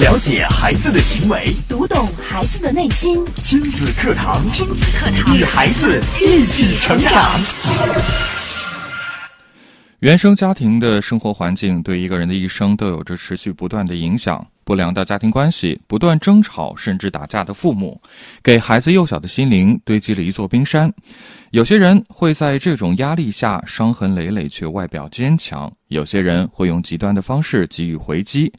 了解孩子的行为，读懂孩子的内心。亲子课堂，亲子课堂，与孩子一起成长。原生家庭的生活环境对一个人的一生都有着持续不断的影响。不良的家庭关系、不断争吵甚至打架的父母，给孩子幼小的心灵堆积了一座冰山。有些人会在这种压力下伤痕累累，却外表坚强；有些人会用极端的方式给予回击。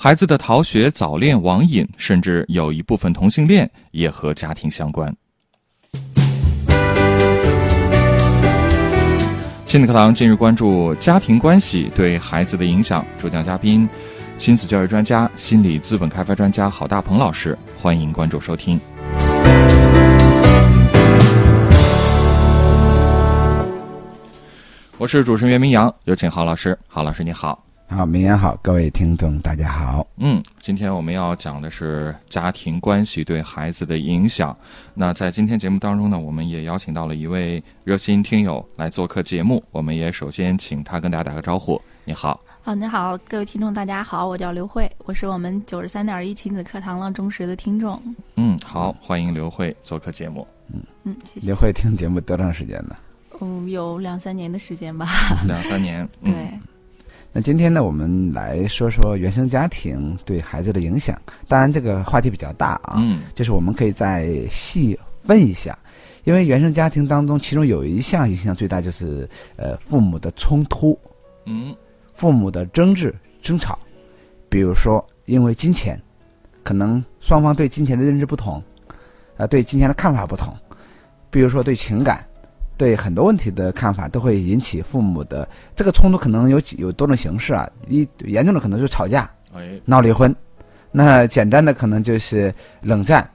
孩子的逃学、早恋、网瘾，甚至有一部分同性恋，也和家庭相关。亲子课堂近日关注家庭关系对孩子的影响，主讲嘉宾。亲子教育专家、心理资本开发专家郝大鹏老师，欢迎关注收听。我是主持人袁明阳，有请郝老师。郝老师，你好。好，明言好，各位听众大家好。嗯，今天我们要讲的是家庭关系对孩子的影响。那在今天节目当中呢，我们也邀请到了一位热心听友来做客节目。我们也首先请他跟大家打个招呼。你好。啊，你好，各位听众，大家好，我叫刘慧，我是我们九十三点一亲子课堂的忠实的听众。嗯，好，欢迎刘慧做客节目。嗯嗯，谢谢。刘慧听节目多长时间呢？嗯，有两三年的时间吧。两三年。对。那今天呢，我们来说说原生家庭对孩子的影响。当然，这个话题比较大啊。嗯。就是我们可以再细问一下，因为原生家庭当中，其中有一项影响最大，就是呃父母的冲突。嗯。父母的争执、争吵，比如说因为金钱，可能双方对金钱的认知不同，啊，对金钱的看法不同，比如说对情感，对很多问题的看法都会引起父母的这个冲突，可能有几有多种形式啊。一严重的可能就是吵架，闹离婚；那简单的可能就是冷战、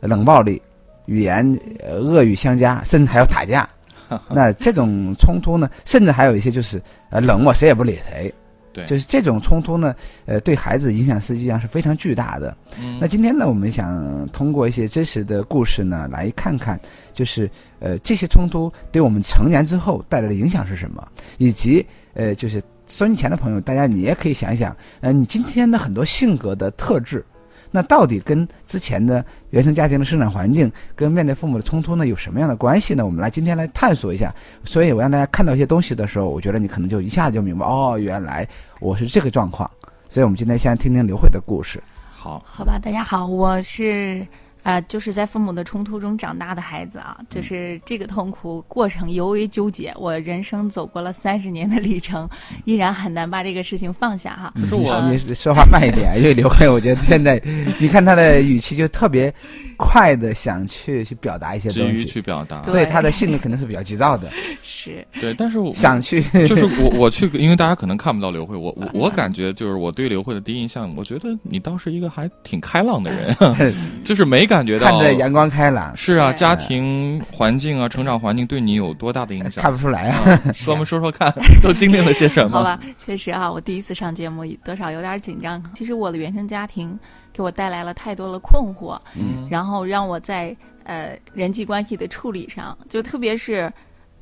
冷暴力、语言恶语相加，甚至还要打架。那这种冲突呢，甚至还有一些就是呃冷漠，谁也不理谁。对，就是这种冲突呢，呃，对孩子影响实际上是非常巨大的。那今天呢，我们想通过一些真实的故事呢，来看看，就是呃这些冲突对我们成年之后带来的影响是什么，以及呃就是收音前的朋友，大家你也可以想一想，呃你今天的很多性格的特质。那到底跟之前的原生家庭的生长环境，跟面对父母的冲突呢，有什么样的关系呢？我们来今天来探索一下。所以我让大家看到一些东西的时候，我觉得你可能就一下子就明白，哦，原来我是这个状况。所以我们今天先听听刘慧的故事。好，好吧，大家好，我是。啊，就是在父母的冲突中长大的孩子啊，就是这个痛苦过程尤为纠结。我人生走过了三十年的历程，依然很难把这个事情放下哈。可是我，你说话慢一点，因为刘慧，我觉得现在 你看他的语气就特别快的想去去表达一些东西，去表达，所以他的性格肯定是比较急躁的。是，对，但是我想去，就是我 我去，因为大家可能看不到刘慧，我我我感觉就是我对刘慧的第一印象，我觉得你倒是一个还挺开朗的人，就是没。感觉到看着阳光开朗，是啊，家庭环境啊，成长环境对你有多大的影响？看不出来啊，说我们说说看，都经历了些什么？好吧，确实啊，我第一次上节目，多少有点紧张。其实我的原生家庭给我带来了太多的困惑，嗯，然后让我在呃人际关系的处理上，就特别是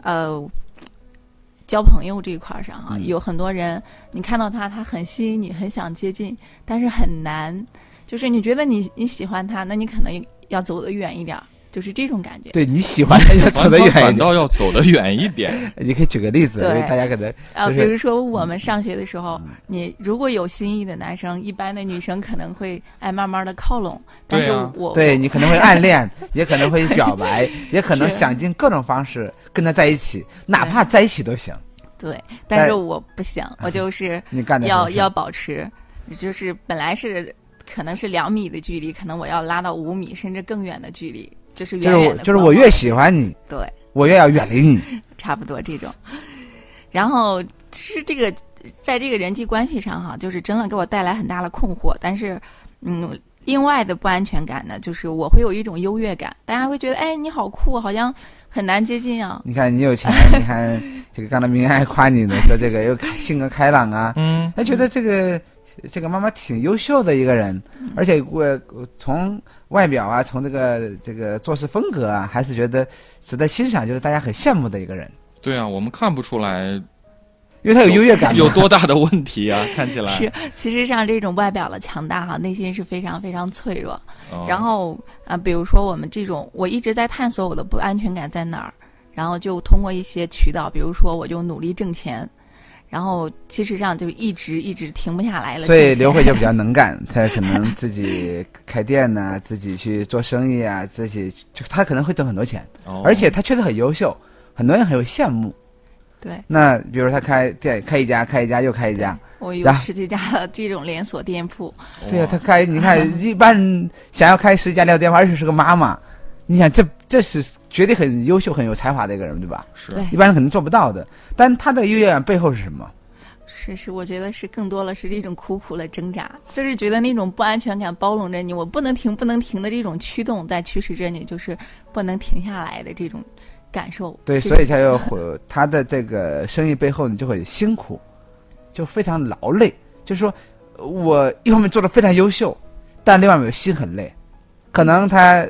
呃交朋友这一块上啊，有很多人，你看到他，他很吸引你，很想接近，但是很难。就是你觉得你你喜欢他，那你可能要走得远一点，就是这种感觉。对你喜欢他要走得远，反倒要走得远一点。你可以举个例子，对大家可能啊，比如说我们上学的时候，你如果有心仪的男生，一般的女生可能会爱慢慢的靠拢，但是我对你可能会暗恋，也可能会表白，也可能想尽各种方式跟他在一起，哪怕在一起都行。对，但是我不行，我就是要要保持，就是本来是。可能是两米的距离，可能我要拉到五米甚至更远的距离，就是远远的。就是我越喜欢你，对我越要远离你，差不多这种。然后是这个，在这个人际关系上哈，就是真的给我带来很大的困惑。但是，嗯，另外的不安全感呢，就是我会有一种优越感，大家会觉得，哎，你好酷，好像很难接近啊。你看你有钱，你看这个刚才明爱夸你呢，说这个又开性格开朗啊，嗯，他觉得这个。这个妈妈挺优秀的一个人，而且我从外表啊，从这个这个做事风格啊，还是觉得值得欣赏，就是大家很羡慕的一个人。对啊，我们看不出来因为他有优越感嘛。有多大的问题啊？看起来 是，其实像这种外表的强大哈，内心是非常非常脆弱。哦然后啊、比如说我们这种，我一直在探索我的不安全感在哪儿，然后就通过一些渠道，比如说我就努力挣钱，然后其实上就一直一直停不下来了。所以刘慧就比较 能干，她可能自己开店呐、自己去做生意啊，自己就她可能会挣很多钱，哦而且她确实很优秀，很多人很有羡慕。对那比如她开店，开一家，开一家又开一家，我有十几家的这种连锁店铺，对呀、哇她开，你看 一般想要开十家连锁店，而且是个妈妈，你想这这是绝对很优秀、很有才华的一个人，对吧？是对一般人可能做不到的。但他的优越感背后是什么？是是，我觉得是更多了是这种苦苦的挣扎，就是觉得那种不安全感包笼着你，我不能停，不能停的这种驱动在驱使着你，就是不能停下来的这种感受。对，所以才有会他的这个生意背后，你就会辛苦，就非常劳累。就是说，呃我一方面做的非常优秀，但另外一方面心很累，可能他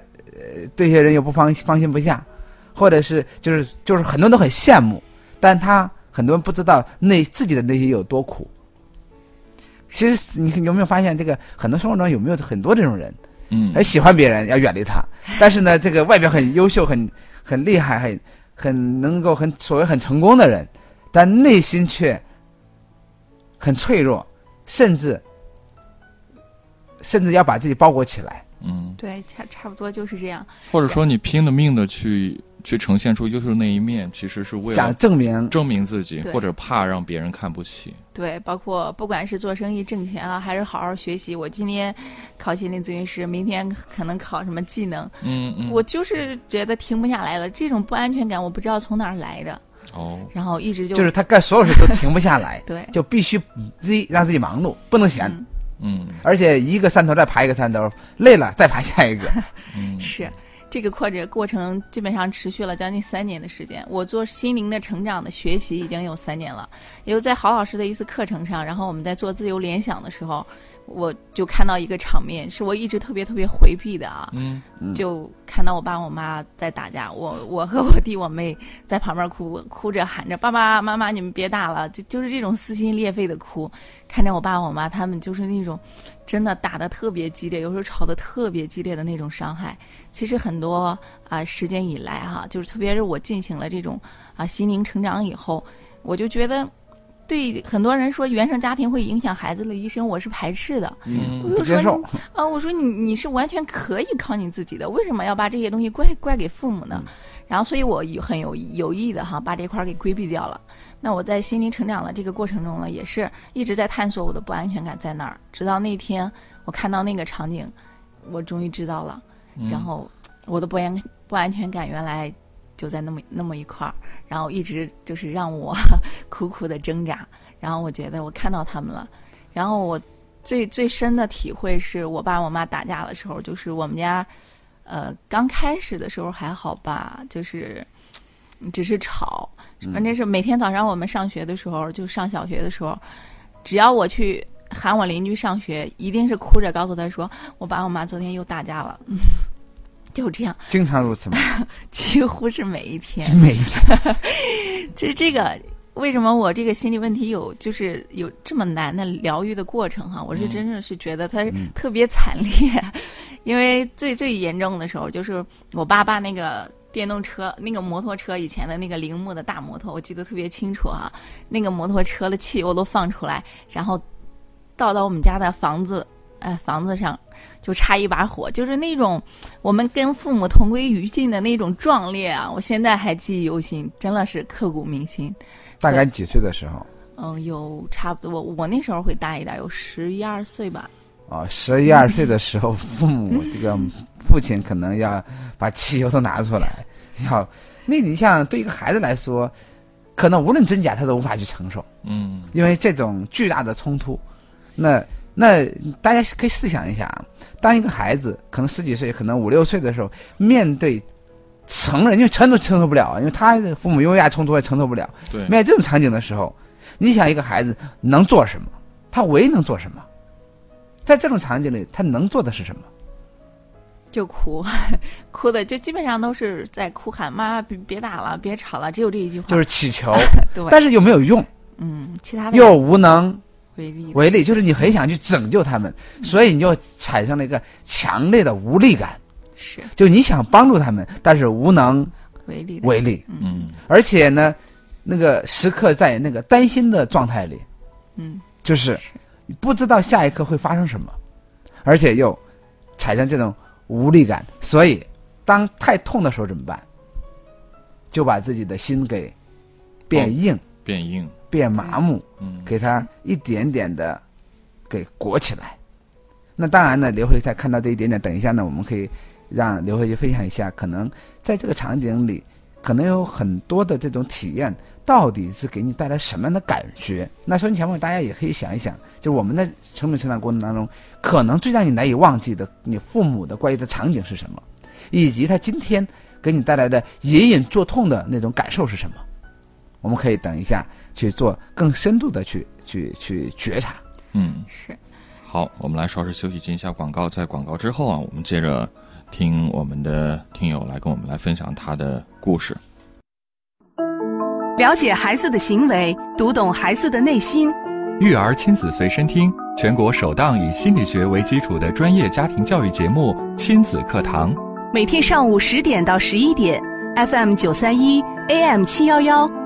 呃对一些人又不放放心不下，或者是就是就是很多人都很羡慕，但他很多人不知道内自己的内心有多苦。其实你你有没有发现，这个很多生活中有没有很多这种人，嗯很喜欢别人，要远离他。但是呢，这个外表很优秀、很很厉害、很很能够很所谓很成功的人，但内心却很脆弱，甚至甚至要把自己包裹起来。嗯，对，差差不多就是这样。或者说你拼了命的去去呈现出优秀那一面，其实是为了想证明，证明自己，或者怕让别人看不起。对，包括不管是做生意挣钱啊，还是好好学习。我今天考心理咨询师，明天可能考什么技能，嗯嗯，我就是觉得停不下来了。这种不安全感，我不知道从哪儿来的，哦，然后一直就就是他干所有事都停不下来，对，就必须自己让自己忙碌，不能闲，嗯嗯而且一个山头再爬一个山头，累了再爬下一个。嗯，是这个扩展过程基本上持续了将近三年的时间。我做心灵的成长的学习已经有三年了，也就在郝老师的一次课程上，然后我们在做自由联想的时候，我就看到一个场面，是我一直特别特别回避的啊，嗯就看到我爸我妈在打架，我我和我弟我妹在旁边哭，哭着喊着爸爸妈妈你们别打了，就就是这种撕心裂肺的哭，看着我爸我妈他们就是那种真的打的特别激烈，有时候吵得特别激烈的那种伤害。其实很多啊、时间以来哈、就是特别是我进行了这种啊、心灵成长以后，我就觉得。对很多人说原生家庭会影响孩子的一生，我是排斥的。嗯我就说 啊，我说你你是完全可以靠你自己的，为什么要把这些东西怪怪给父母呢？然后，所以我有很有有意的哈，把这块儿给规避掉了。那我在心灵成长的这个过程中呢，也是一直在探索我的不安全感在哪儿。直到那天我看到那个场景，我终于知道了。嗯然后我的不安不安全感原来就在那么那么一块儿，然后一直就是让我 苦苦的挣扎。然后我觉得我看到他们了，然后我最最深的体会是我爸我妈打架的时候，就是我们家呃刚开始的时候还好吧，就是嗯只是吵，反正是每天早上我们上学的时候，就上小学的时候，只要我去。喊我邻居上学，一定是哭着告诉他说：“我爸我妈昨天又打架了。”就这样，经常如此吗？几乎是每一天。每一天 其实这个为什么我这个心理问题有就是有这么难的疗愈的过程哈？我是真正是觉得它特别惨烈，因为最最严重的时候就是我爸爸那个。电动车那个摩托车以前的那个铃木的大摩托，我记得特别清楚哈、那个摩托车的汽油都放出来，然后倒到我们家的房子，哎，房子上就差一把火，就是那种我们跟父母同归于尽的那种壮烈啊！我现在还记忆犹新，真的是刻骨铭心。大概几岁的时候？嗯，有差不多，我我那时候会大一点，有十一二岁吧。哦，十一二岁的时候，父母这个父亲可能要把汽油都拿出来，要那你像对一个孩子来说，可能无论真假他都无法去承受，嗯因为这种巨大的冲突。那那大家可以试想一下啊，当一个孩子可能十几岁，可能五六岁的时候，面对成人，因为成人都承受不了，因为他父母优压冲突也承受不了。对，面对这种场景的时候，你想一个孩子能做什么？他唯一能做什么？在这种场景里，他能做的是什么？就哭，哭的就基本上都是在哭喊妈妈别别打了，别吵了，只有这一句话。就是祈求，对但是又没有用。嗯，其他的又无能为例为力，就是你很想去拯救他们，所以你就产生了一个强烈的无力感，是。就你想帮助他们，但是无能为力为力，嗯。而且呢，那个时刻在那个担心的状态里，嗯。就是不知道下一刻会发生什么，而且又产生这种无力感，所以当太痛的时候怎么办？就把自己的心给变硬、变硬，变麻木，嗯给他一点点的给裹起来。那当然呢，刘慧在看到这一点点，等一下呢，我们可以让刘慧去分享一下，可能在这个场景里，可能有很多的这种体验，到底是给你带来什么样的感觉？那收音前面大家也可以想一想，就我们的成长成长过程当中，可能最让你难以忘记的，你父母的关于的场景是什么，以及他今天给你带来的隐隐作痛的那种感受是什么？我们可以等一下去做更深度的去去去觉察。嗯。是好，我们来稍事休息，进一下广告。在广告之后啊，我们接着听我们的听友来跟我们来分享他的故事。了解孩子的行为，读懂孩子的内心。育儿亲子随身听，全国首档以心理学为基础的专业家庭教育节目《亲子课堂》。每天上午十点到十一点，FM 九三一，AM 七幺幺，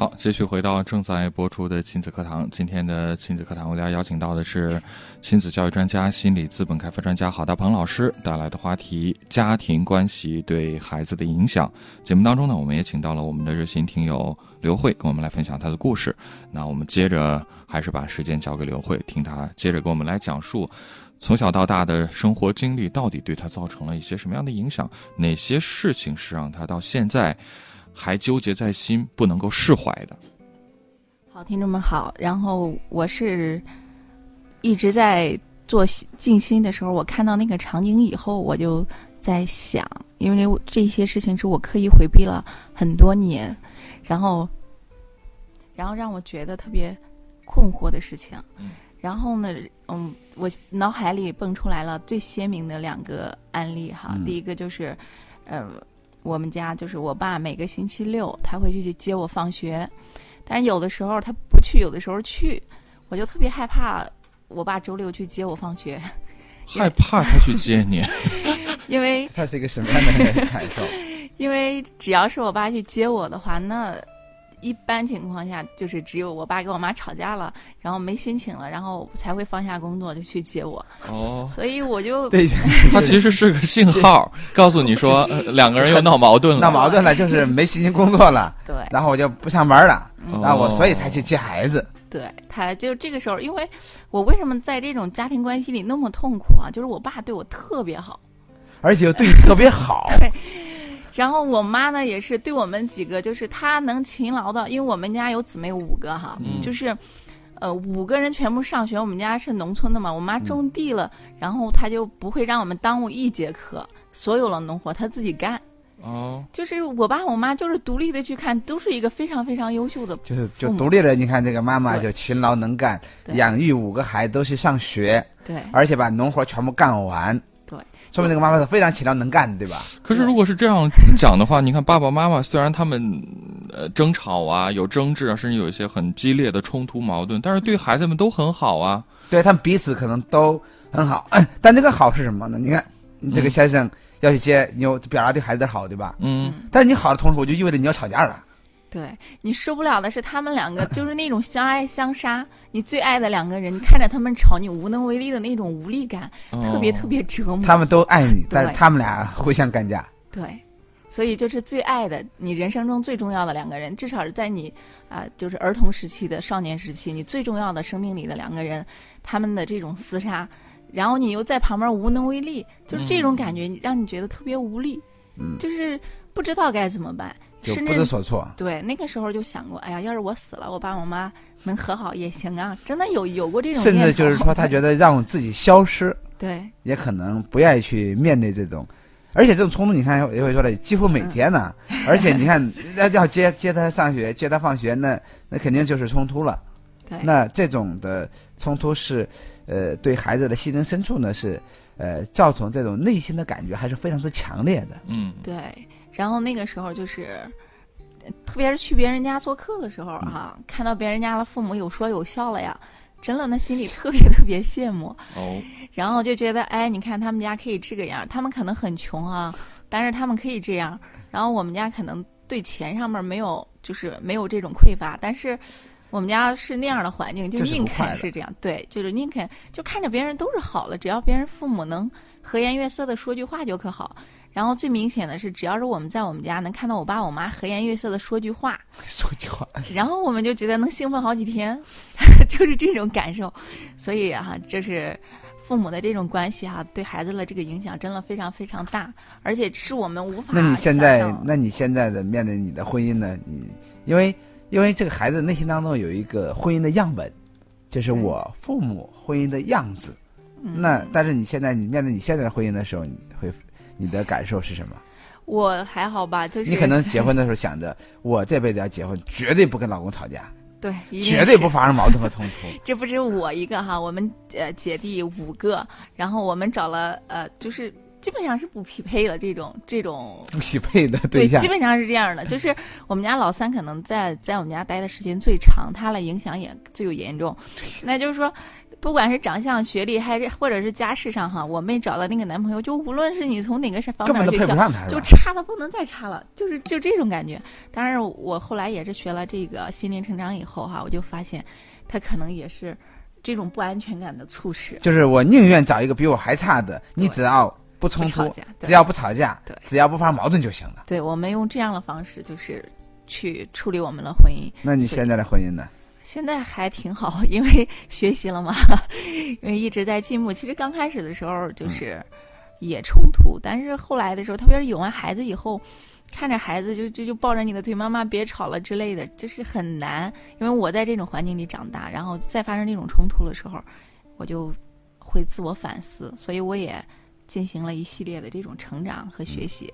好，继续回到正在播出的亲子课堂。今天的亲子课堂，为大家邀请到的是亲子教育专家、心理资本开发专家郝大鹏老师带来的话题：家庭关系对孩子的影响。节目当中呢，我们也请到了我们的热心听友刘慧，跟我们来分享她的故事。那我们接着还是把时间交给刘慧，听她接着给我们来讲述从小到大的生活经历到底对她造成了一些什么样的影响，哪些事情是让她到现在。还纠结在心，不能够释怀的。好，听众们好。然后我是一直在做静心的时候，我看到那个场景以后，我就在想，因为这些事情是我刻意回避了很多年，然后，然后让我觉得特别困惑的事情。嗯。然后呢，嗯，我脑海里蹦出来了最鲜明的两个案例哈。嗯第一个就是，呃。我们家就是我爸每个星期六他会去接我放学，但是有的时候他不去，有的时候去，我就特别害怕我爸周六去接我放学。害怕他去接你，因为他是一个什么样的感受？因为只要是我爸去接我的话，那一般情况下就是只有我爸跟我妈吵架了，然后没心情了，然后才会放下工作就去接我。哦，所以我就对，他其实是个信号，告诉你说、呃两个人又闹矛盾了。闹矛盾了，就是没心情工作了，对然后我就不上班了，哦然后我所以才去接孩子。对他就这个时候，因为我为什么在这种家庭关系里那么痛苦啊？就是我爸对我特别好。而且又对你特别好，然后我妈呢，也是对我们几个，就是她能勤劳的，因为我们家有姊妹五个哈，嗯就是，呃，五个人全部上学。我们家是农村的嘛，我妈嗯种地了，然后她就不会让我们耽误一节课，所有的农活她自己干。哦，就是我爸我妈就是独立的去看，都是一个非常非常优秀的。就是就独立的。你看这个妈妈就勤劳能干，对养育五个孩子都去上学，对而且把农活全部干完。对，说明这个妈妈是非常勤劳能干的，对吧？可是如果是这样讲的话，你看爸爸妈妈虽然他们呃争吵啊、有争执啊，甚至有一些很激烈的冲突矛盾，但是对孩子们都很好啊。对他们彼此可能都很好，但这个好是什么呢？你看，你这个先生要去接，你要表达对孩子的好，对吧？嗯，但是你好的同时，我就意味着你要吵架了。对你受不了的是他们两个就是那种相爱相杀，你最爱的两个人，你看着他们吵，你无能为力的那种无力感，特别哦特别折磨。他们都爱你，但是他们俩互相干架。对，所以就是最爱的，你人生中最重要的两个人，至少是在你啊、就是儿童时期的少年时期，你最重要的生命里的两个人，他们的这种厮杀，然后你又在旁边无能为力，就是这种感觉让你觉得特别无力，嗯，就是不知道该怎么办，就不知所措。对那个时候就想过，哎呀，要是我死了，我爸我妈能和好也行啊，真的有有过这种甚至就是说，他觉得让自己消失，对也可能不愿意去面对这种，而且这种冲突，你看也会说了，几乎每天呢。而且你看，要要接接他上学，接他放学，那那肯定就是冲突了。对，那这种的冲突是，呃，对孩子的心灵深处呢是，呃，造成这种内心的感觉还是非常之强烈的。嗯，对。然后那个时候就是，特别是去别人家做客的时候哈、看到别人家的父母有说有笑了呀，真的那心里特别特别羡慕。哦，然后就觉得，哎，你看他们家可以这个样，他们可能很穷啊，但是他们可以这样。然后我们家可能对钱上面没有，就是没有这种匮乏，但是我们家是那样的环境，就就是宁肯是这样，对，就是宁肯就看着别人都是好的，只要别人父母能和颜悦色的说句话就可好。然后最明显的是，只要是我们在我们家能看到我爸我妈和颜悦色的说句话，说句话，然后我们就觉得能兴奋好几天，就是这种感受。所以哈、就是父母的这种关系哈、对孩子的这个影响真的非常非常大，而且是我们无法那你现在，那你现在的面对你的婚姻呢？你因为因为这个孩子内心当中有一个婚姻的样本，就是我父母婚姻的样子。嗯那但是你现在你面对你现在的婚姻的时候，你会你的感受是什么？我还好吧，就是你可能结婚的时候想着，我这辈子要结婚，绝对不跟老公吵架，对，绝对不发生矛盾和冲突。这不是我一个哈，我们呃姐弟五个，然后我们找了呃，就是基本上是不匹配的这种这种 不匹配的对，象基，本上是这样的。就是我们家老三可能在在我们家待的时间最长，他的影响也最有严重。那就是说，不管是长相、学历，还是或者是家世上哈，我妹找的那个男朋友，就无论是你从哪个方面去挑，配不上他，就？差的不能再差了，就是就这种感觉。当然，我后来也是学了这个心灵成长以后哈，我就发现他可能也是这种不安全感的促使。就是我宁愿找一个比我还差的，你只要不冲突不吵架，只要不吵架对，只要不发矛盾就行了。对我们用这样的方式，就是去处理我们的婚姻。那你现在的婚姻呢？现在还挺好，因为学习了嘛，因为一直在进步。其实刚开始的时候就是也冲突，但是后来的时候，特别是有完孩子以后，看着孩子就就就抱着你的腿，妈妈别吵了之类的，就是很难。因为我在这种环境里长大，然后再发生这种冲突的时候，我就会自我反思，所以我也进行了一系列的这种成长和学习，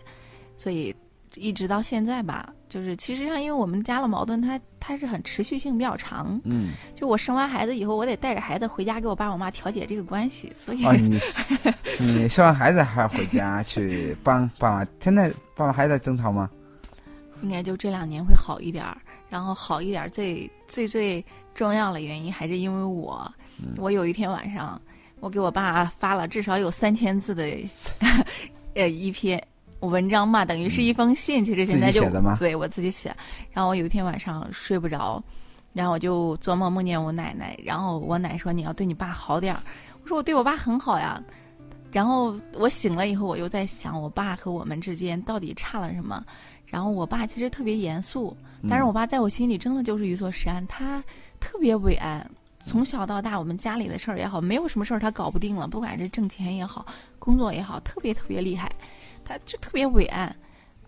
所以。一直到现在吧，就是其实上，因为我们家的矛盾它，它是很持续性比较长，嗯，就我生完孩子以后，我得带着孩子回家给我爸我妈调解这个关系，所以、哦，你你生完孩子还要回家去帮 爸妈？现在爸妈还在争吵吗？应该就这两年会好一点儿。然后好一点儿，最最最重要的原因还是因为我，嗯我有一天晚上，我给我爸发了至少有三千字的 呃一篇文章嘛，等于是一封信。其实现在就对我自己写。然后我有一天晚上睡不着，然后我就做梦梦见我奶奶，然后我奶说你要对你爸好点儿。我说我对我爸很好呀。然后我醒了以后，我又在想我爸和我们之间到底差了什么。然后我爸其实特别严肃，但是我爸在我心里真的就是一座山，他特别伟岸。从小到大，我们家里的事儿也好，没有什么事儿他搞不定了，不管是挣钱也好，工作也好，特别特别厉害，他就特别伟岸。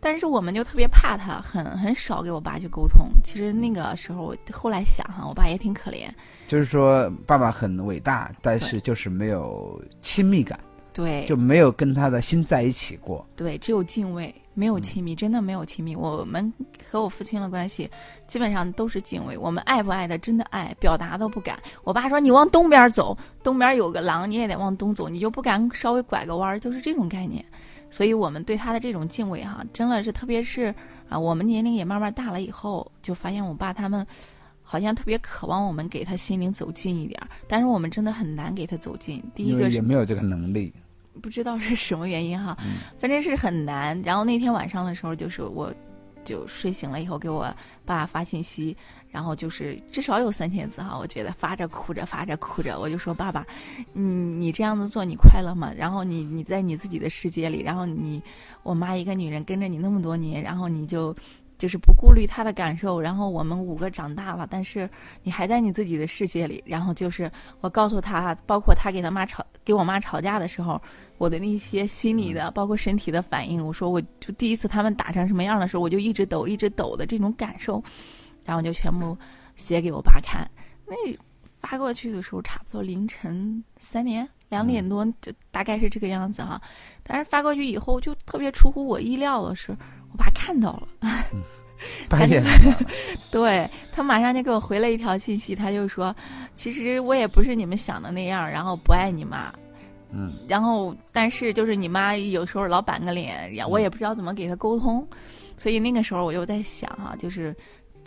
但是我们就特别怕他，很很少给我爸去沟通。其实那个时候，我后来想哈，我爸也挺可怜，就是说爸爸很伟大，但是就是没有亲密感，对，就没有跟他的心在一起过。对，只有敬畏，没有亲密，真的没有亲密。我们和我父亲的关系基本上都是敬畏，我们爱不爱的真的爱，表达都不敢。我爸说你往东边走，东边有个狼，你也得往东走，你就不敢稍微拐个弯儿，就是这种概念。所以我们对他的这种敬畏哈，真的是特别是啊，我们年龄也慢慢大了以后，就发现我爸他们。好像特别渴望我们给他心灵走近一点儿，但是我们真的很难给他走近。第一个是也没有这个能力。不知道是什么原因哈，嗯反正是很难。然后那天晚上的时候，就是我就睡醒了以后给我爸发信息，然后就是至少有三千字哈，我觉得发着哭着发着哭着，我就说爸爸，你你这样子做你快乐吗？然后你你在你自己的世界里，然后你我妈一个女人跟着你那么多年，然后你就。就是不顾虑她的感受，然后我们五个长大了，但是你还在你自己的世界里。然后就是我告诉他，包括他给他妈吵，给我妈吵架的时候，我的那些心理的，包括身体的反应，我说我就第一次他们打成什么样的时候，我就一直抖，一直抖的这种感受，然后就全部写给我爸看。那发过去的时候，差不多凌晨三点，两点多就大概是这个样子哈。但是发过去以后，就特别出乎我意料的是，我爸看到了，半夜 对他马上就给我回了一条信息，他就说，其实我也不是你们想的那样，然后不爱你妈。嗯，然后但是就是你妈有时候老板个脸，我也不知道怎么给她沟通，所以那个时候我又在想哈，就是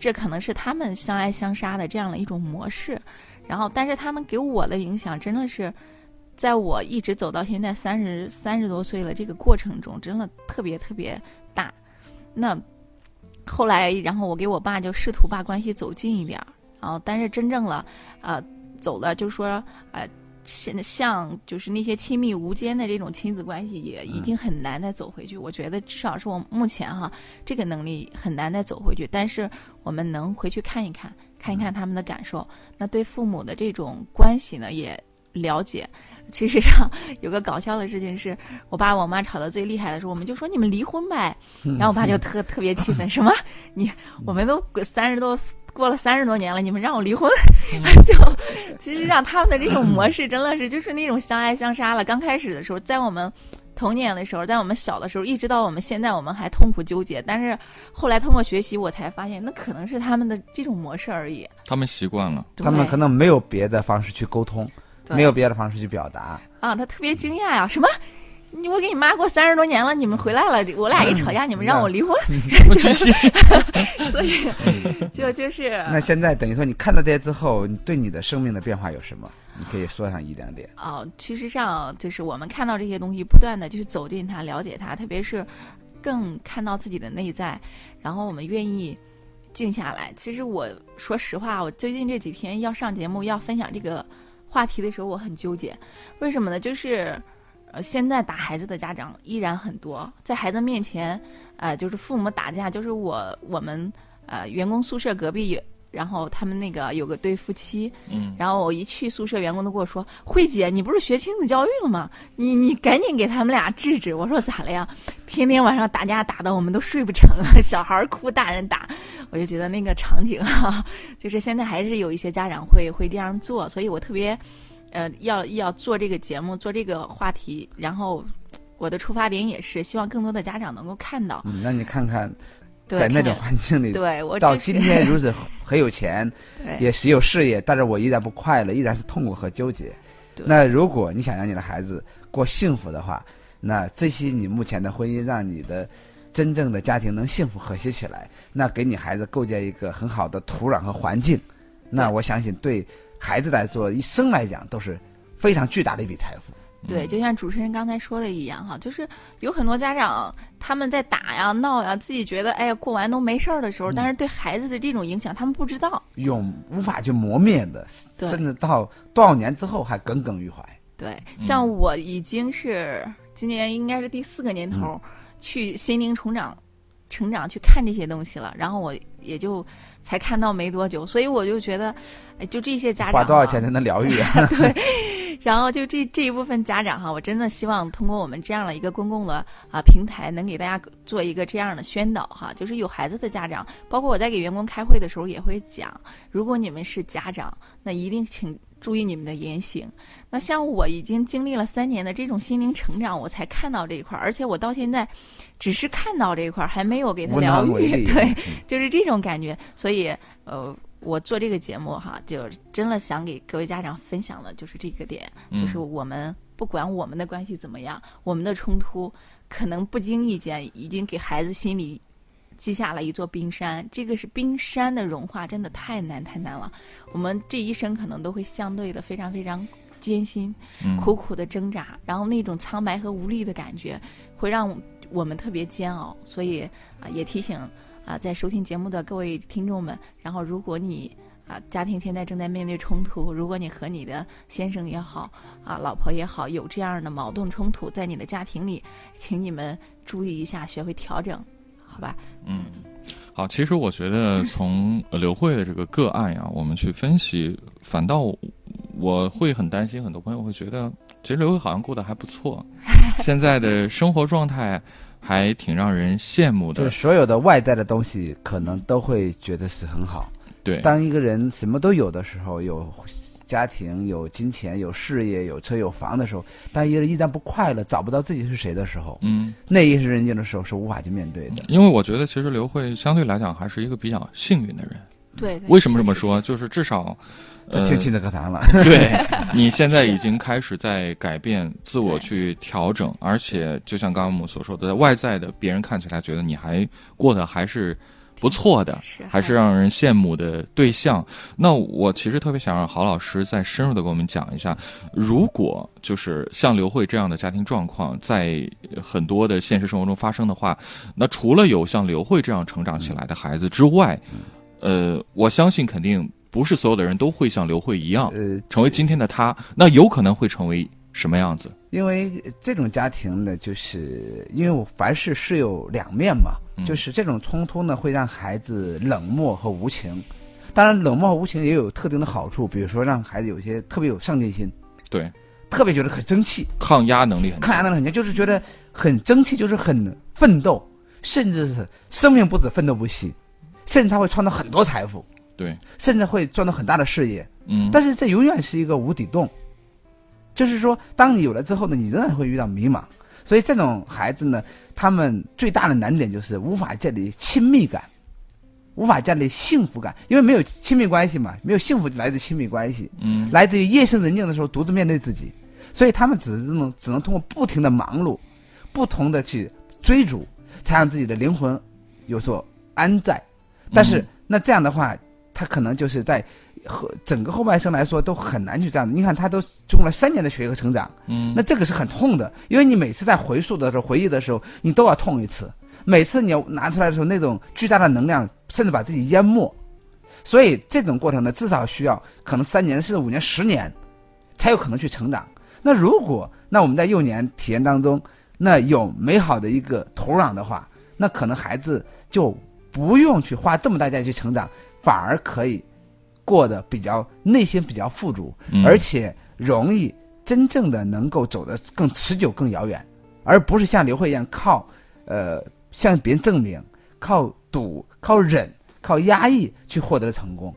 这可能是他们相爱相杀的这样的一种模式。然后，但是他们给我的影响真的是，在我一直走到现在三十三十多岁了这个过程中，真的特别特别大。那后来，然后我给我爸就试图把关系走近一点儿，然后但是真正了，呃，走了就是说，呃。像像就是那些亲密无间的这种亲子关系，也已经很难再走回去。我觉得至少是我目前哈这个能力很难再走回去。但是我们能回去看一看，看一看他们的感受。那对父母的这种关系呢，也了解。其实上有个搞笑的事情是，我爸我妈吵得最厉害的时候，我们就说你们离婚呗。然后我爸就特特别气愤，什么你我们都三十多过了三十多年了，你们让我离婚？就其实让他们的这种模式真的是就是那种相爱相杀了。刚开始的时候，在我们童年的时候，在我们小的时候，一直到我们现在，我们还痛苦纠结。但是后来通过学习，我才发现那可能是他们的这种模式而已。他们习惯了，他们可能没有别的方式去沟通。没有别的方式去表达啊！他特别惊讶呀，什么？你我给你妈过三十多年了，你们回来了，我俩一吵架，你们让我离婚，所以 就就是。那现在等于说，你看到这些之后，你对你的生命的变化有什么？你可以说上一两点。哦，其实上就是我们看到这些东西，不断的就是走进它，了解它，特别是更看到自己的内在，然后我们愿意静下来。其实我说实话，我最近这几天要上节目，要分享这个。话题的时候我很纠结，为什么呢？就是，呃，现在打孩子的家长依然很多，在孩子面前，呃，就是父母打架，就是我我们呃员工宿舍隔壁。然后他们那个有个对夫妻，嗯，然后我一去宿舍，员工都跟我说：“慧姐，你不是学亲子教育了吗？你你赶紧给他们俩治治。”我说：“咋了呀？天天晚上打架打的我们都睡不成了，小孩哭，大人打。”我就觉得那个场景哈，就是现在还是有一些家长会会这样做，所以我特别，呃，要要做这个节目，做这个话题。然后我的出发点也是希望更多的家长能够看到。嗯，那你看看。在那种环境里，对我到今天如此很有钱，也是有事业，但是我依然不快乐，依然是痛苦和纠结。那如果你想让你的孩子过幸福的话，那珍惜你目前的婚姻，让你的真正的家庭能幸福和谐起来，那给你孩子构建一个很好的土壤和环境，那我相信对孩子来说，一生来讲都是非常巨大的一笔财富。对，就像主持人刚才说的一样哈，就是有很多家长他们在打呀、闹呀，自己觉得哎呀过完都没事儿的时候，但是对孩子的这种影响他们不知道，永无法去磨灭的，甚至到多少年之后还耿耿于怀。对，像我已经是今年应该是第四个年头去心灵成长、成长去看这些东西了，然后我也就才看到没多久，所以我就觉得，哎，就这些家长花多少钱才能疗愈啊？对。然后就这这一部分家长哈，我真的希望通过我们这样的一个公共的啊平台，能给大家做一个这样的宣导哈。就是有孩子的家长，包括我在给员工开会的时候也会讲，如果你们是家长，那一定请注意你们的言行。那像我已经经历了三年的这种心灵成长，我才看到这一块儿，而且我到现在只是看到这一块儿，还没有给他疗愈，对，就是这种感觉。所以呃。我做这个节目哈，就真的想给各位家长分享的就是这个点，就是我们不管我们的关系怎么样，我们的冲突可能不经意间已经给孩子心里积下了一座冰山。这个是冰山的融化，真的太难太难了。我们这一生可能都会相对的非常非常艰辛，苦苦的挣扎，然后那种苍白和无力的感觉会让我们特别煎熬。所以啊，也提醒。啊，在收听节目的各位听众们，然后如果你啊家庭现在正在面对冲突，如果你和你的先生也好啊老婆也好有这样的矛盾冲突在你的家庭里，请你们注意一下，学会调整，好吧？嗯，好，其实我觉得从刘慧的这个个案呀，我们去分析，反倒我会很担心，很多朋友会觉得，其实刘慧好像过得还不错，现在的生活状态。还挺让人羡慕的，就是所有的外在的东西，可能都会觉得是很好。对，当一个人什么都有的时候，有家庭、有金钱、有事业、有车有房的时候，当一个人依然不快乐、找不到自己是谁的时候，嗯，那一时人间的时候是无法去面对的。因为我觉得其实刘慧相对来讲还是一个比较幸运的人。对，对为什么这么是是说？就是至少，呃，听亲子课堂了，对 你现在已经开始在改变、自我去调整，而且就像刚刚我们所说的，在外在的别人看起来觉得你还过得还是不错的，是还是让人羡慕的对象。那我其实特别想让郝老师再深入的给我们讲一下，如果就是像刘慧这样的家庭状况在很多的现实生活中发生的话，那除了有像刘慧这样成长起来的孩子之外，呃，我相信肯定不是所有的人都会像刘慧一样呃，成为今天的他，那有可能会成为什么样子？因为这种家庭呢，就是因为我凡事是有两面嘛，嗯就是这种冲突呢，会让孩子冷漠和无情。当然，冷漠和无情也有特定的好处，比如说让孩子有些特别有上进心，对，特别觉得很争气，抗压能力很强。抗压能力很强，就是觉得很争气，就是很奋斗，甚至是生命不止，奋斗不息，甚至他会创造很多财富，对，甚至会赚到很大的事业。嗯，但是这永远是一个无底洞，就是说，当你有了之后呢，你仍然会遇到迷茫。所以这种孩子呢，他们最大的难点就是无法建立亲密感，无法建立幸福感，因为没有亲密关系嘛，没有幸福就来自亲密关系，嗯，来自于夜深人静的时候独自面对自己，所以他们只是能只能通过不停的忙碌，不同的去追逐，才让自己的灵魂有所安在。但是、嗯那这样的话，他可能就是在和整个后半生来说都很难去这样。你看，他都用了三年的学和成长，嗯，那这个是很痛的，因为你每次在回溯的时候、回忆的时候，你都要痛一次。每次你要拿出来的时候，那种巨大的能量，甚至把自己淹没。所以这种过程呢，至少需要可能三年、甚至五年、十年，才有可能去成长。那如果那我们在幼年体验当中，那有美好的一个土壤的话，那可能孩子就不用去花这么大价去成长，反而可以过得比较内心比较富足，嗯而且容易真正的能够走得更持久、更遥远，而不是像刘慧一样靠呃向别人证明、靠赌、靠忍、靠压抑去获得的成功。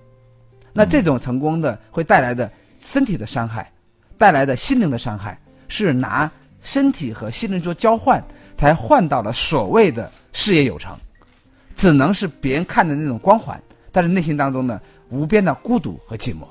那这种成功的会带来的身体的伤害，带来的心灵的伤害，是拿身体和心灵做交换，才换到了所谓的事业有成，只能是别人看的那种光环，但是内心当中呢，无边的孤独和寂寞。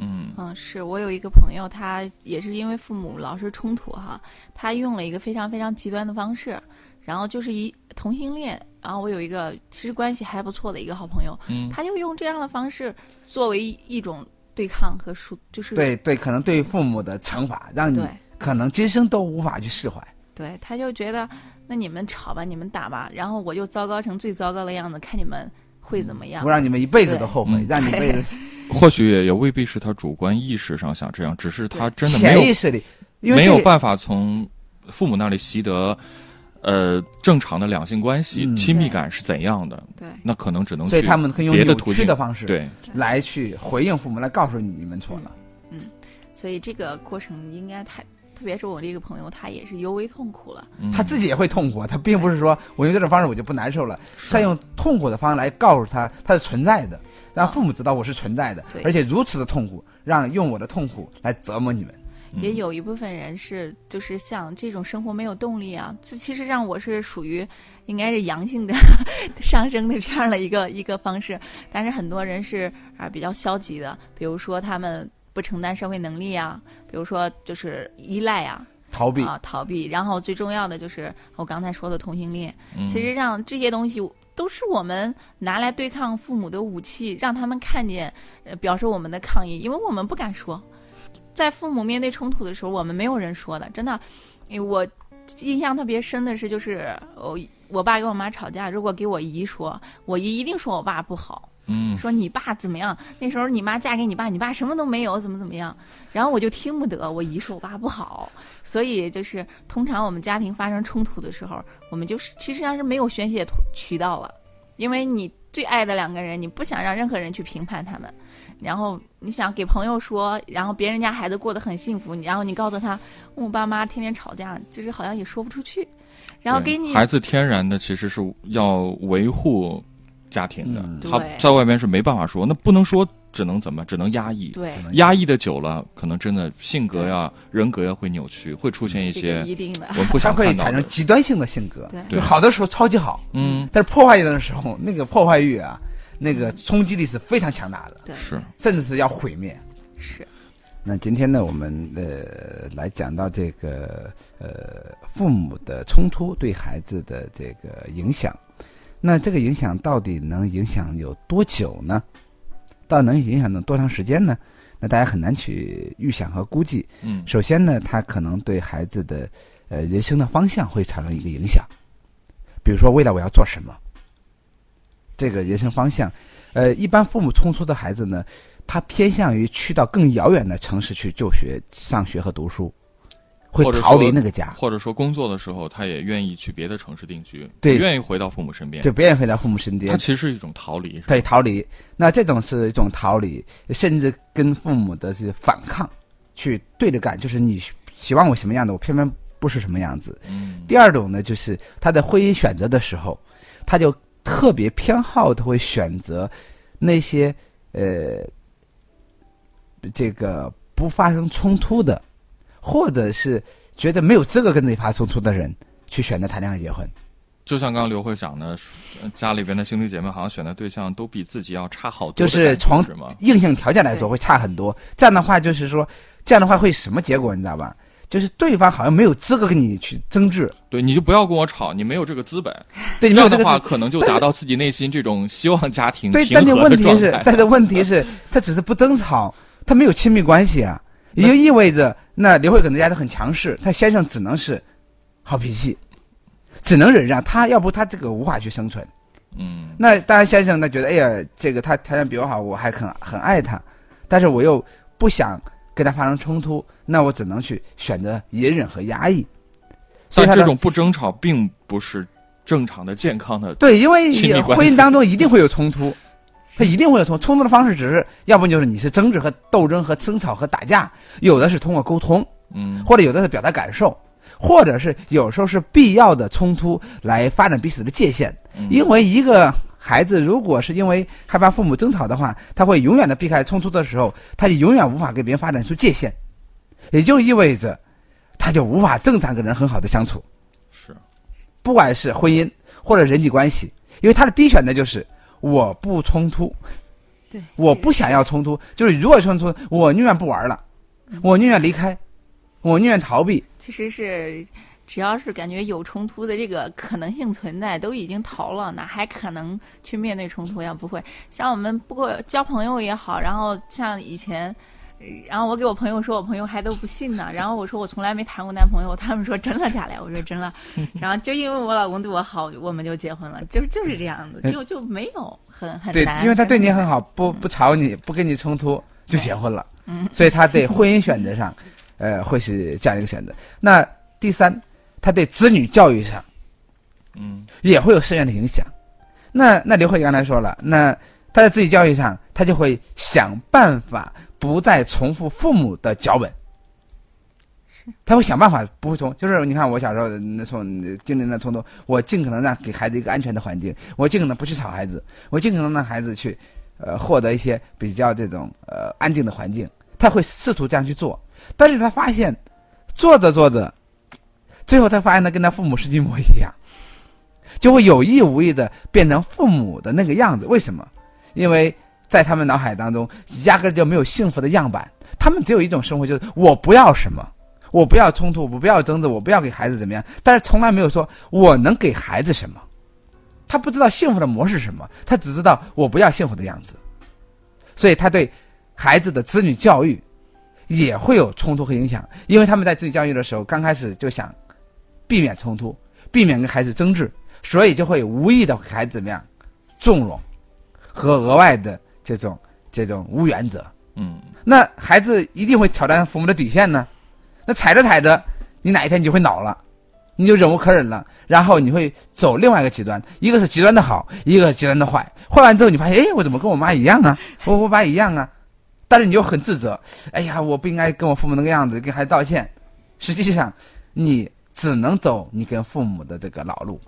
嗯嗯，是我有一个朋友，他也是因为父母老是冲突哈，他用了一个非常非常极端的方式，然后就是一同性恋。然后我有一个其实关系还不错的一个好朋友，嗯他就用这样的方式作为一种对抗和输，就是对对，可能对父母的惩罚，让你可能今生都无法去释怀。对，他就觉得那你们吵吧，你们打吧，然后我就糟糕成最糟糕的样子，看你们会怎么样我。让你们一辈子都后悔嗯，让你一辈子 或许也也未必是他主观意识上想这样，只是他真的没有潜意识里，因为没有办法从父母那里习得，呃，正常的两性关系、嗯亲密感是怎样的，对，那可能只能去所以他们可以用扭别的途的方式对，来去回应父母，来告诉你你们错了。嗯所以这个过程应该太，特别是我这个朋友，他也是尤为痛苦了。嗯。他自己也会痛苦，他并不是说我用这种方式我就不难受了，是。要用痛苦的方式来告诉他他是存在的，让父母知道我是存在的，对。而且如此的痛苦，让用我的痛苦来折磨你们。嗯。也有一部分人是，就是像这种生活没有动力啊，这其实让我是属于应该是阳性的 上升的这样的一个一个方式，但是很多人是啊比较消极的，比如说他们不承担社会能力啊，比如说就是依赖啊逃避，啊逃避，然后最重要的就是我刚才说的同性恋，嗯。其实让这些东西都是我们拿来对抗父母的武器，让他们看见，呃，表示我们的抗议，因为我们不敢说，在父母面对冲突的时候，我们没有人说的，真的。因为我印象特别深的是，就是我我爸跟我妈吵架，如果给我姨说，我姨一定说我爸不好，嗯。说你爸怎么样？那时候你妈嫁给你爸，你爸什么都没有，怎么怎么样？然后我就听不得，我姨说我爸不好，所以就是通常我们家庭发生冲突的时候，我们就是其实上是没有宣泄途渠道了，因为你最爱的两个人，你不想让任何人去评判他们，然后你想给朋友说，然后别人家孩子过得很幸福，然后你告诉他，我爸妈天天吵架，就是好像也说不出去，然后给你孩子天然的其实是要维护家庭的，嗯他在外边是没办法说，那不能说只能怎么？只能压抑。对，压抑的久了，可能真的性格呀、人格呀会扭曲，会出现一些个一定的我。不它会。产生极端性的性格，对就好的时候超级好，嗯，但是破坏人的时候，那个破坏欲啊，那个冲击力是非常强大的，对，是。甚至是要毁灭。是，那今天呢，我们呃来讲到这个呃父母的冲突对孩子的这个影响，那这个影响到底能影响有多久呢？到底能影响能多长时间呢？那大家很难去预想和估计。嗯首先呢，它可能对孩子的呃人生的方向会产生一个影响，比如说未来我要做什么，这个人生方向，呃，一般父母冲突的孩子呢，他偏向于去到更遥远的城市去就学、上学和读书，会逃离那个家，或者说工作的时候，他也愿意去别的城市定居，对愿意回到父母身边。对不愿意回到父母身他边，其实是一种逃离。对，逃离。那这种是一种逃离，甚至跟父母的是反抗，去对着干，就是你希望我什么样的，我偏偏不是什么样子。嗯，第二种呢，就是他在婚姻选择的时候，他就特别偏好，他会选择那些呃，这个不发生冲突的，或者是觉得没有资格跟自己发生冲突的人，去选择谈恋爱结婚。就像刚刚刘会讲的，呃家里边的兄弟姐妹好像选的对象都比自己要差好多就是从？硬性条件来说会差很多。这样的话，就是说，这样的话会什么结果，你知道吧？就是对方好像没有资格跟你去争执，对，你就不要跟我吵，你没有这个资本。对，你这样的话，可能就达到自己内心这种希望家庭对，但是和问题是。但是问题是，他只是不争吵，他没有亲密关系啊，也就意味着那刘慧可能家都很强势，她先生只能是好脾气，只能忍让，他要不他这个无法去生存。嗯，那当然，先生呢觉得，哎呀，这个他条件比我好，我还很很爱他，但是我又不想跟他发生冲突，那我只能去选择隐忍和压抑。所以这种不争吵并不是正常的、健康的。对，因为婚姻当中一定会有冲突，他一定会有冲冲突的方式，只是要不就是你是争执和斗争和争吵和打架，有的是通过沟通，嗯，或者有的是表达感受，或者是有时候是必要的冲突来发展彼此的界限。嗯因为一个孩子如果是因为害怕父母争吵的话，他会永远的避开冲突的时候，他就永远无法跟别人发展出界限，也就意味着他就无法正常跟人很好的相处。是，不管是婚姻或者人际关系，因为他的第一选择就是我不冲突，对，我不想要冲突，就是如果冲突，我宁愿不玩了，我宁愿离开，我宁愿逃避。其实是只要是感觉有冲突的这个可能性存在，都已经逃了，哪还可能去面对冲突呀？不会，像我们不过交朋友也好，然后像以前。呃然后我给我朋友说，我朋友还都不信呢。然后我说我从来没谈过男朋友，他们说真了假的？我说真了。然后就因为我老公对我好，我们就结婚了，就就是这样子，就就没有很很对难。，因为他对你很好，不不吵你，不跟你冲突，就结婚了。嗯，所以他对婚姻选择上，呃，会是这样一个选择。那第三，他对子女教育上嗯，也会有深远的影响。那那刘慧刚才说了，那他在自己教育上，他就会想办法不再重复父母的脚本。他会想办法不会从，就是你看我小时候那冲经历那冲突，我尽可能让给孩子一个安全的环境，我尽可能不去吵孩子，我尽可能让孩子去，呃，获得一些比较这种呃安静的环境。他会试图这样去做，但是他发现做着做着，最后他发现他跟他父母是一模一样，就会有意无意的变成父母的那个样子。为什么？因为在他们脑海当中压根就没有幸福的样板，他们只有一种生活，就是我不要什么。我不要冲突，我不要争执，我不要给孩子怎么样，但是从来没有说我能给孩子什么。他不知道幸福的模式是什么，他只知道我不要幸福的样子，所以他对孩子的子女教育也会有冲突和影响，因为他们在子女教育的时候刚开始就想避免冲突，避免跟孩子争执，所以就会无意的给孩子怎么样纵容和额外的这种这种无原则。嗯，那孩子一定会挑战父母的底线呢。那踩着踩着，你哪一天你就会恼了，你就忍无可忍了，然后你会走另外一个极端，一个是极端的好，一个是极端的坏。坏完之后，你发现，哎，我怎么跟我妈一样啊？我我爸一样啊？但是你又很自责，哎呀，我不应该跟我父母那个样子，跟孩子道歉。实际上，你只能走你跟父母的这个老路。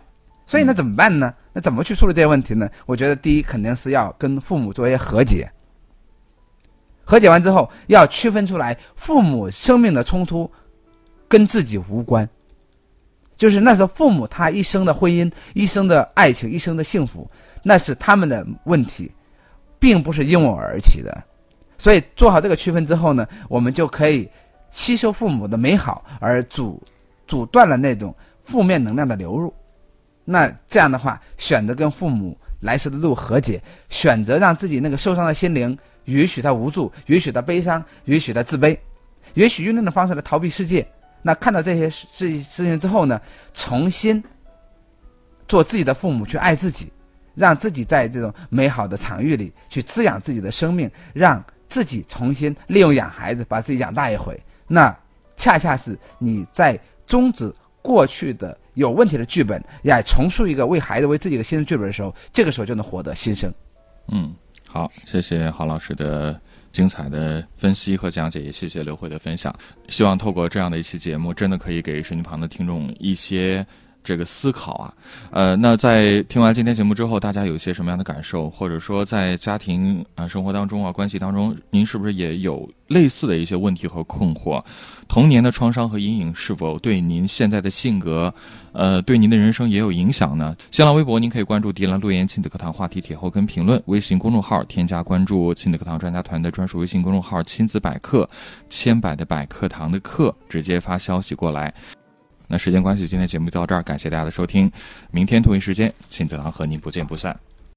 所以那怎么办呢？那怎么去处理这些问题呢？我觉得第一肯定是要跟父母做一些和解。和解完之后，要区分出来父母生命的冲突跟自己无关，就是那时候父母他一生的婚姻、一生的爱情、一生的幸福，那是他们的问题，并不是因我而起的。所以做好这个区分之后呢，我们就可以吸收父母的美好，而阻阻断了那种负面能量的流入。那这样的话，选择跟父母来时的路和解，选择让自己那个受伤的心灵。允许他无助，允许他悲伤，允许他自卑，允许用那种方式来逃避世界。那看到这些事事情之后呢，重新做自己的父母，去爱自己，让自己在这种美好的场域里去滋养自己的生命，让自己重新利用养孩子把自己养大一回。那恰恰是你在终止过去的有问题的剧本，来重塑一个为孩子、为自己的新的剧本的时候，这个时候就能获得新生。嗯。好，谢谢郝老师的精彩的分析和讲解，也谢谢刘慧的分享。希望透过这样的一期节目，真的可以给手机旁的听众一些。这个思考啊，呃，那在听完今天节目之后，大家有一些什么样的感受？或者说，在家庭啊生活当中啊关系当中，您是不是也有类似的一些问题和困惑？童年的创伤和阴影是否对您现在的性格，呃，对您的人生也有影响呢？新浪微博您可以关注“迪兰路言亲子课堂”话题帖后跟评论，微信公众号添加关注亲子课堂专家团的专属微信公众号“亲子百科”，千百的百课堂的课，直接发消息过来。那时间关系，今天节目就到这儿，感谢大家的收听。明天同一时间，请德郎和您不见不散。